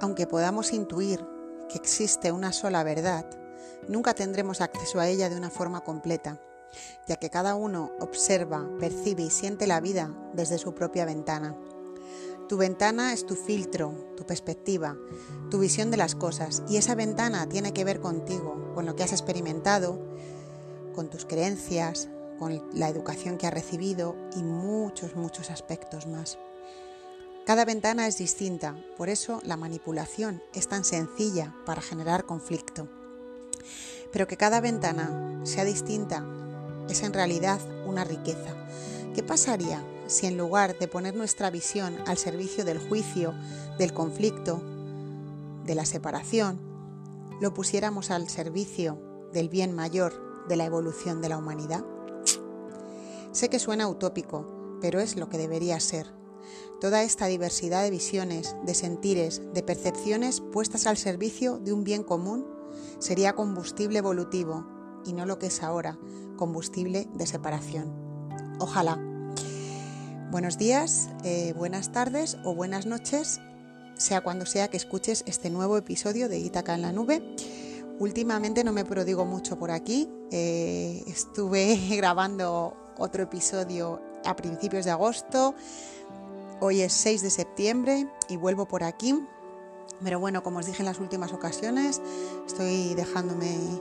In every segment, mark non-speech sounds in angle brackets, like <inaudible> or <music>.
aunque podamos intuir que existe una sola verdad, nunca tendremos acceso a ella de una forma completa, ya que cada uno observa, percibe y siente la vida desde su propia ventana. Tu ventana es tu filtro, tu perspectiva, tu visión de las cosas y esa ventana tiene que ver contigo, con lo que has experimentado, con tus creencias, con la educación que has recibido y muchos, muchos aspectos más. Cada ventana es distinta, por eso la manipulación es tan sencilla para generar conflicto. Pero que cada ventana sea distinta es en realidad una riqueza. ¿Qué pasaría si en lugar de poner nuestra visión al servicio del juicio, del conflicto, de la separación, lo pusiéramos al servicio del bien mayor de la evolución de la humanidad? Sé que suena utópico, pero es lo que debería ser. Toda esta diversidad de visiones, de sentires, de percepciones puestas al servicio de un bien común sería combustible evolutivo y no lo que es ahora, combustible de separación. Ojalá. Buenos días, eh, buenas tardes o buenas noches, sea cuando sea que escuches este nuevo episodio de Itaca en la Nube. Últimamente no me prodigo mucho por aquí. Eh, estuve <laughs> grabando otro episodio a principios de agosto. Hoy es 6 de septiembre y vuelvo por aquí. Pero bueno, como os dije en las últimas ocasiones, estoy dejándome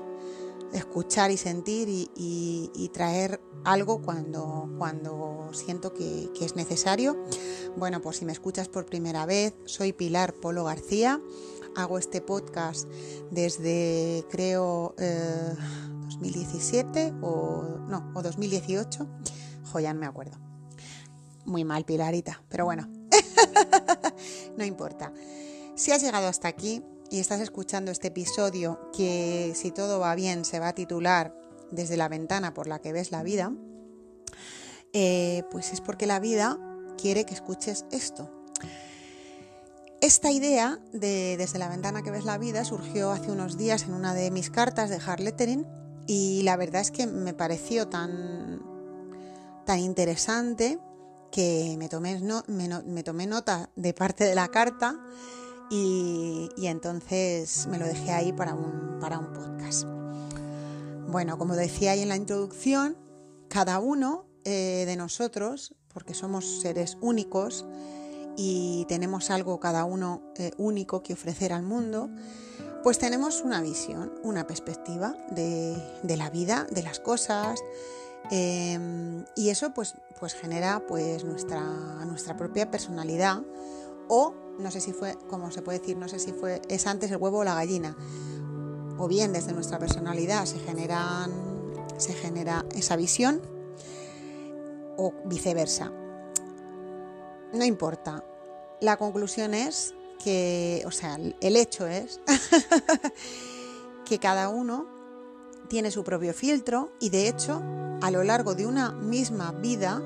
escuchar y sentir y, traer algo cuando, cuando siento que, es necesario. Bueno, pues si me escuchas por primera vez, soy Pilar Polo García. Hago este podcast desde, creo, 2017 eh, o no, o 2018. Joya, no me acuerdo. Muy mal, Pilarita, pero bueno, <laughs> no importa. Si has llegado hasta aquí, y estás escuchando este episodio que si todo va bien se va a titular desde la ventana por la que ves la vida, eh, pues es porque la vida quiere que escuches esto. Esta idea de desde la ventana que ves la vida surgió hace unos días en una de mis cartas de hard lettering y la verdad es que me pareció tan, tan interesante que me tomé, me tomé nota de parte de la carta y, entonces me lo dejé ahí para un, para un podcast. Bueno, como decía ahí en la introducción, cada uno eh, de nosotros, porque somos seres únicos y tenemos algo cada uno eh, único que ofrecer al mundo, pues tenemos una visión, una perspectiva de, la vida, de las cosas, em, y eso pues, pues genera pues nuestra, nuestra propia personalidad o no sé si fue, como se puede decir, no sé si fue, es antes el huevo o la gallina. O bien desde nuestra personalidad se generan, se genera esa visión o viceversa. No importa. La conclusión es que, o sea, el hecho es <laughs> que cada uno tiene su propio filtro y de hecho a lo largo de una misma vida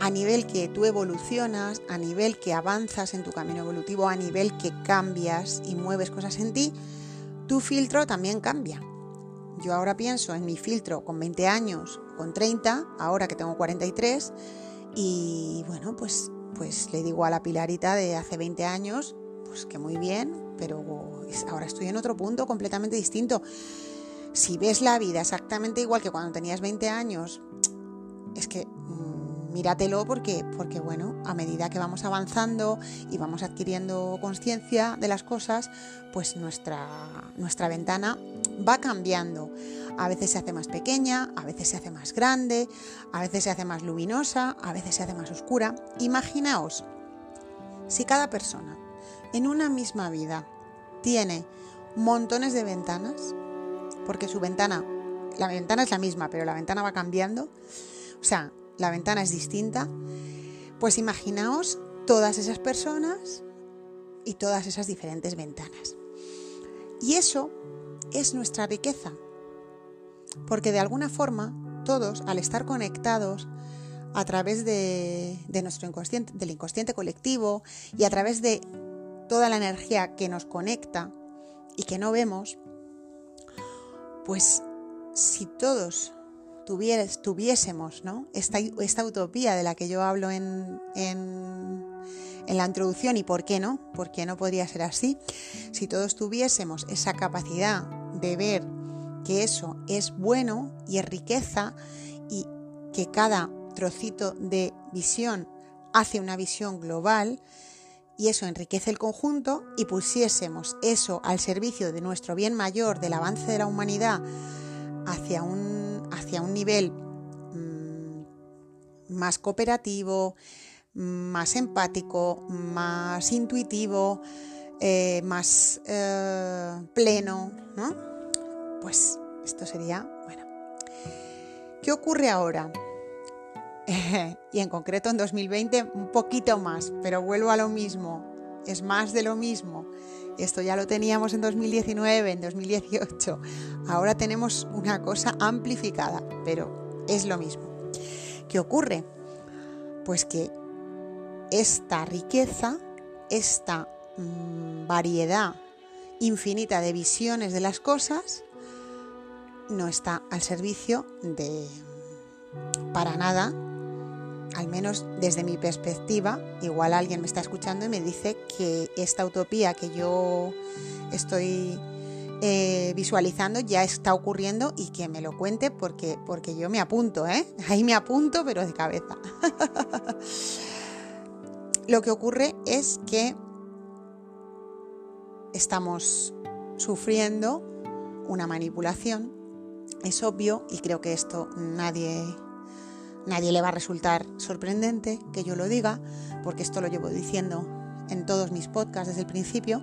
a nivel que tú evolucionas, a nivel que avanzas en tu camino evolutivo, a nivel que cambias y mueves cosas en ti, tu filtro también cambia. Yo ahora pienso en mi filtro con 20 años, con 30, ahora que tengo 43, y bueno, pues, pues le digo a la Pilarita de hace 20 años, pues que muy bien, pero ahora estoy en otro punto completamente distinto. Si ves la vida exactamente igual que cuando tenías 20 años, es que míratelo porque, porque, bueno, a medida que vamos avanzando y vamos adquiriendo conciencia de las cosas, pues nuestra, nuestra ventana va cambiando. A veces se hace más pequeña, a veces se hace más grande, a veces se hace más luminosa, a veces se hace más oscura. Imaginaos, si cada persona en una misma vida tiene montones de ventanas, porque su ventana, la ventana es la misma, pero la ventana va cambiando, o sea, la ventana es distinta, pues imaginaos todas esas personas y todas esas diferentes ventanas. Y eso es nuestra riqueza, porque de alguna forma todos, al estar conectados a través de, nuestro inconsciente, del inconsciente colectivo y a través de toda la energía que nos conecta y que no vemos, pues si todos tuviésemos esta, utopía de la que yo hablo en, en, en la introducción y por qué no, por qué no podría ser así. Si todos tuviésemos esa capacidad de ver que eso es bueno y es riqueza y que cada trocito de visión hace una visión global y eso enriquece el conjunto y pusiésemos eso al servicio de nuestro bien mayor, del avance de la humanidad hacia un, hacia un nivel mm, más cooperativo, más empático, más intuitivo, eh, más eh, pleno, ¿no? Pues esto sería, bueno. ¿Qué ocurre ahora? <laughs> y en concreto en 2020 un poquito más, pero vuelvo a lo mismo, es más de lo mismo. Esto ya lo teníamos en 2019, en 2018. Ahora tenemos una cosa amplificada, pero es lo mismo. ¿Qué ocurre? Pues que esta riqueza, esta mm, variedad infinita de visiones de las cosas, no está al servicio de para nada al menos desde mi perspectiva, igual alguien me está escuchando y me dice que esta utopía que yo estoy eh, visualizando ya está ocurriendo y que me lo cuente porque, porque yo me apunto, ¿eh? <laughs> Ahí me apunto, pero de cabeza. <laughs> lo que ocurre es que estamos sufriendo una manipulación, es obvio, y creo que esto nadie Nadie le va a resultar sorprendente que yo lo diga, porque esto lo llevo diciendo en todos mis podcasts desde el principio.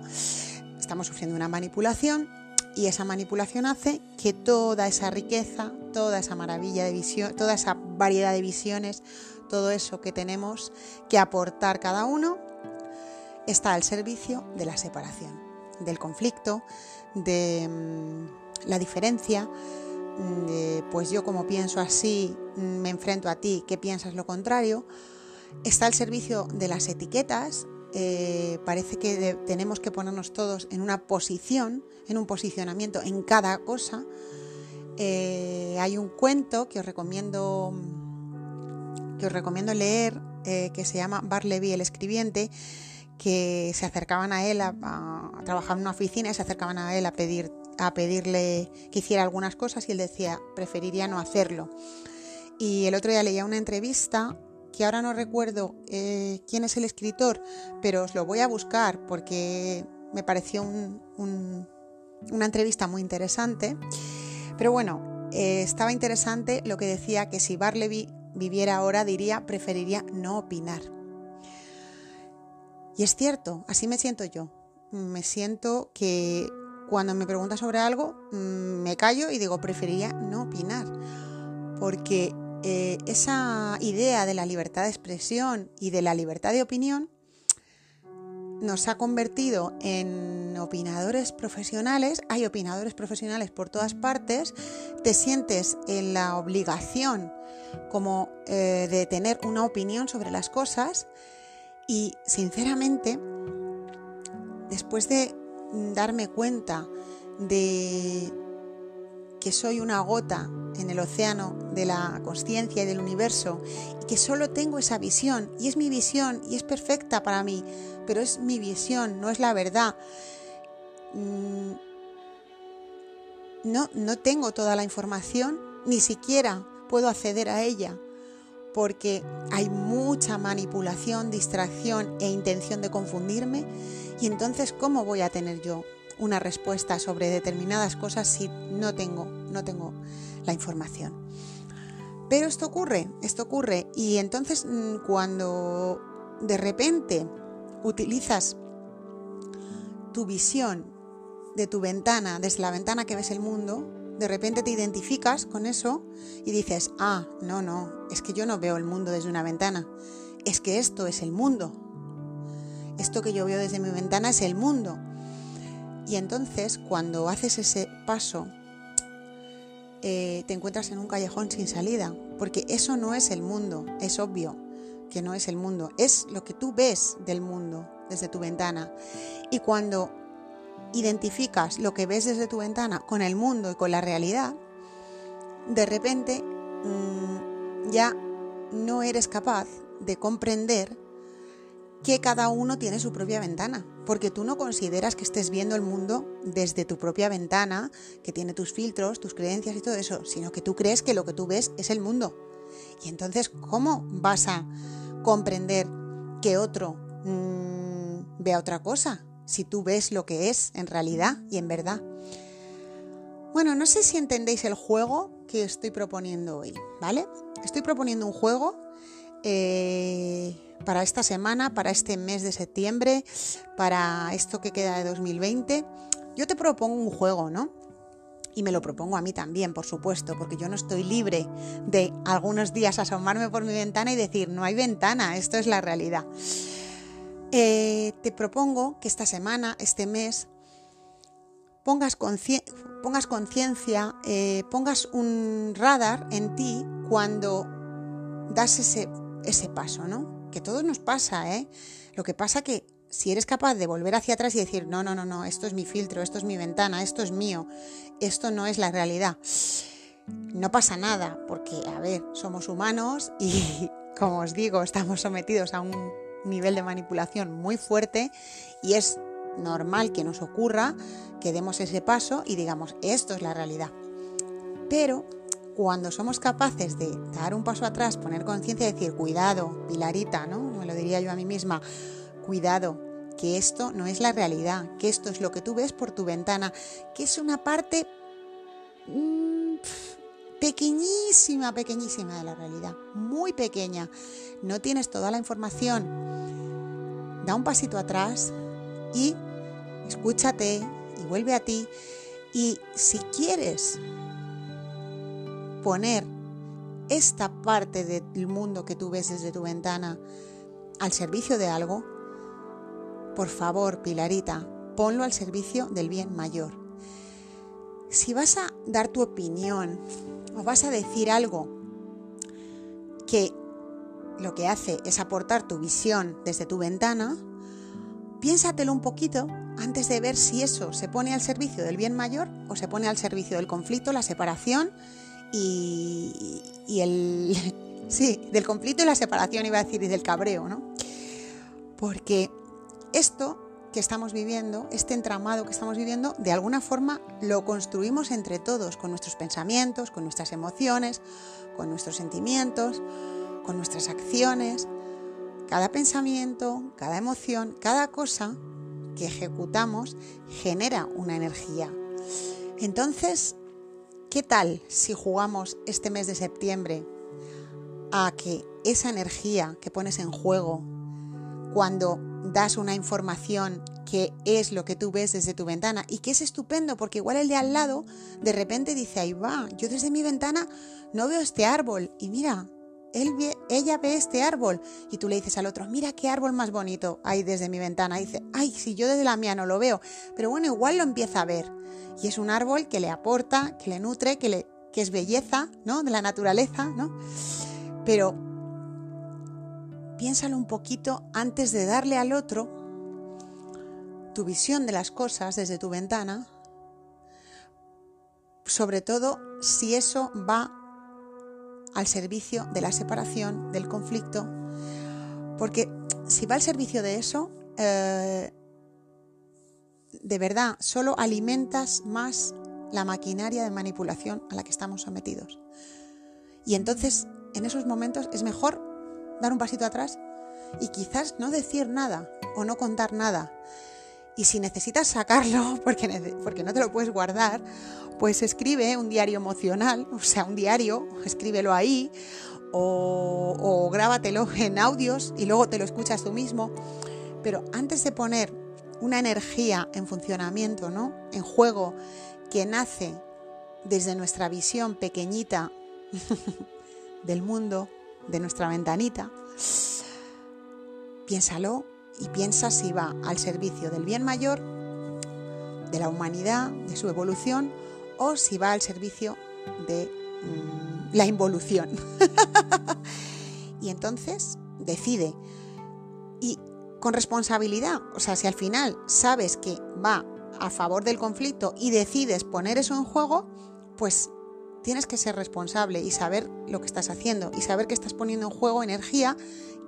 Estamos sufriendo una manipulación y esa manipulación hace que toda esa riqueza, toda esa maravilla de visión, toda esa variedad de visiones, todo eso que tenemos que aportar cada uno, está al servicio de la separación, del conflicto, de mm, la diferencia, pues yo como pienso así mm, me enfrento a ti que piensas lo contrario, está al servicio de las etiquetas. Eh, parece que tenemos que ponernos todos en una posición, en un posicionamiento en cada cosa. Eh, hay un cuento que os recomiendo que os recomiendo leer eh, que se llama Barleby el escribiente que se acercaban a él a, a, trabajar en una oficina y se acercaban a él a pedir a pedirle que hiciera algunas cosas y él decía, preferiría no hacerlo. Y el otro día leía una entrevista que ahora no recuerdo eh, quién es el escritor, pero os lo voy a buscar porque me pareció una entrevista muy interesante. Pero bueno, eh, estaba interesante lo que decía que si Barleby viviera ahora diría preferiría no opinar. Y es cierto, así me siento yo. Me siento que cuando me pregunta sobre algo, mm, me callo y digo, preferiría no opinar. Porque eh, esa idea de la libertad de expresión y de la libertad de opinión nos ha convertido en opinadores profesionales. Hay opinadores profesionales por todas partes. Te sientes en la obligación como eh, de tener una opinión sobre las cosas. Y sinceramente, después de darme cuenta de que soy una gota en el océano de la conciencia y del universo y que solo tengo esa visión y es mi visión y es perfecta para mí, pero es mi visión, no es la verdad. Mm, no, no tengo toda la información, ni siquiera puedo acceder a ella porque hay mucha manipulación, distracción e intención de confundirme y entonces, ¿cómo voy a tener yo una respuesta sobre determinadas cosas si no tengo, no tengo la información? Pero esto ocurre, esto ocurre. Y entonces mm, cuando de repente utilizas tu visión de tu ventana, desde la ventana que ves el mundo, de repente te identificas con eso y dices, ah, no, no, es que yo no veo el mundo desde una ventana, es que esto es el mundo, esto que yo veo desde mi ventana es el mundo. Y entonces cuando haces ese paso, eh, te encuentras en un callejón sin salida, porque eso no es el mundo, es obvio que no es el mundo, es lo que tú ves del mundo desde tu ventana. Y cuando identificas lo que ves desde tu ventana con el mundo y con la realidad, de repente mm, ya no eres capaz de comprender que cada uno tiene su propia ventana, porque tú no consideras que estés viendo el mundo desde tu propia ventana, que tiene tus filtros, tus creencias y todo eso, sino que tú crees que lo que tú ves es el mundo. Y entonces, ¿cómo vas a comprender que otro mm, vea otra cosa si tú ves lo que es en realidad y en verdad? Bueno, no sé si entendéis el juego que estoy proponiendo hoy, ¿vale? Estoy proponiendo un juego eh, para esta semana, para este mes de septiembre, para esto que queda de 2020. Yo te propongo un juego, ¿no? Y me lo propongo a mí también, por supuesto, porque yo no estoy libre de algunos días asomarme por mi ventana y decir, no hay ventana, esto es la realidad. Eh, te propongo que esta semana, este mes, pongas conciencia, eh, pongas un radar en ti cuando das ese, ese paso, ¿no? Que todo nos pasa, ¿eh? Lo que pasa que si eres capaz de volver hacia atrás y decir, no, no, no, no, esto es mi filtro, esto es mi ventana, esto es mío, esto no es la realidad, no pasa nada, porque, a ver, somos humanos y, <laughs> como os digo, estamos sometidos a un nivel de manipulación muy fuerte y es normal que nos ocurra que demos ese paso y digamos, esto es la realidad. Pero cuando somos capaces de dar un paso atrás, poner conciencia y decir, cuidado, Pilarita, ¿no? Me lo diría yo a mí misma, cuidado, que esto no es la realidad, que esto es lo que tú ves por tu ventana, que es una parte mm, pequeñísima, pequeñísima de la realidad, muy pequeña. No tienes toda la información. Da un pasito atrás y escúchate y vuelve a ti. Y si quieres poner esta parte del mundo que tú ves desde tu ventana al servicio de algo, por favor, Pilarita, ponlo al servicio del bien mayor. Si vas a dar tu opinión o vas a decir algo que lo que hace es aportar tu visión desde tu ventana, piénsatelo un poquito antes de ver si eso se pone al servicio del bien mayor o se pone al servicio del conflicto, la separación y, el... <laughs> Sí, del conflicto y la separación iba a decir y del cabreo, ¿no? Porque esto que estamos viviendo, este entramado que estamos viviendo, de alguna forma lo construimos entre todos, con nuestros pensamientos, con nuestras emociones, con nuestros sentimientos, con nuestras acciones. Cada pensamiento, cada emoción, cada cosa que ejecutamos genera una energía. Entonces, ¿qué tal si jugamos este mes de septiembre a que esa energía que pones en juego cuando das una información que es lo que tú ves desde tu ventana y que es estupendo porque igual el de al lado de repente dice, ahí va, yo desde mi ventana no veo este árbol y mira, ella ve este árbol y tú le dices al otro, mira qué árbol más bonito hay desde mi ventana. Dice, ay, si yo desde la mía no lo veo, pero bueno, igual lo empieza a ver. Y es un árbol que le aporta, que le nutre, que, le, que es belleza, ¿no? De la naturaleza, ¿no? Pero piénsalo un poquito antes de darle al otro tu visión de las cosas desde tu ventana, sobre todo si eso va al servicio de la separación, del conflicto, porque si va al servicio de eso, eh, de verdad, solo alimentas más la maquinaria de manipulación a la que estamos sometidos. Y entonces, en esos momentos, es mejor dar un pasito atrás y quizás no decir nada o no contar nada. Y si necesitas sacarlo, <laughs> porque, porque no te lo puedes guardar, pues escribe un diario emocional, o sea, un diario, escríbelo ahí, o, o grábatelo en audios y luego te lo escuchas tú mismo. Pero antes de poner una energía en funcionamiento, ¿no? En juego que nace desde nuestra visión pequeñita <laughs> del mundo, de nuestra ventanita, piénsalo y piensa si va al servicio del bien mayor, de la humanidad, de su evolución, o si va al servicio de mm, la involución. <laughs> y entonces decide. Y con responsabilidad, o sea, si al final sabes que va a favor del conflicto y decides poner eso en juego, pues tienes que ser responsable y saber lo que estás haciendo y saber que estás poniendo en juego energía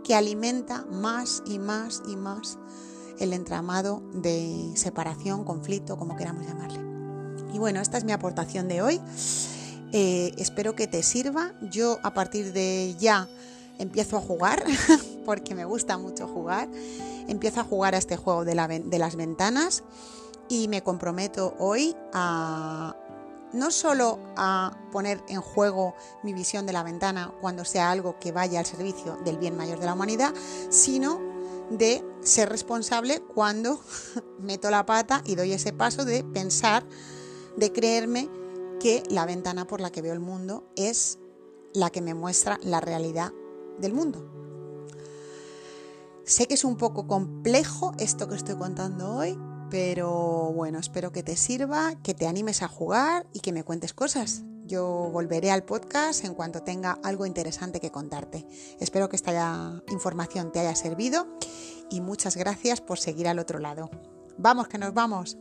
que alimenta más y más y más el entramado de separación, conflicto, como queramos llamarle. Y bueno, esta es mi aportación de hoy. Eh, espero que te sirva. Yo a partir de ya empiezo a jugar, <laughs> porque me gusta mucho jugar. Empiezo a jugar a este juego de, de las ventanas y me comprometo hoy a no solo a poner en juego mi visión de la ventana cuando sea algo que vaya al servicio del bien mayor de la humanidad, sino de ser responsable cuando <laughs> meto la pata y doy ese paso de pensar, de creerme que la ventana por la que veo el mundo es la que me muestra la realidad del mundo. Sé que es un poco complejo esto que estoy contando hoy, pero bueno, espero que te sirva, que te animes a jugar y que me cuentes cosas. Yo volveré al podcast en cuanto tenga algo interesante que contarte. Espero que esta información te haya servido y muchas gracias por seguir al otro lado. Vamos, que nos vamos.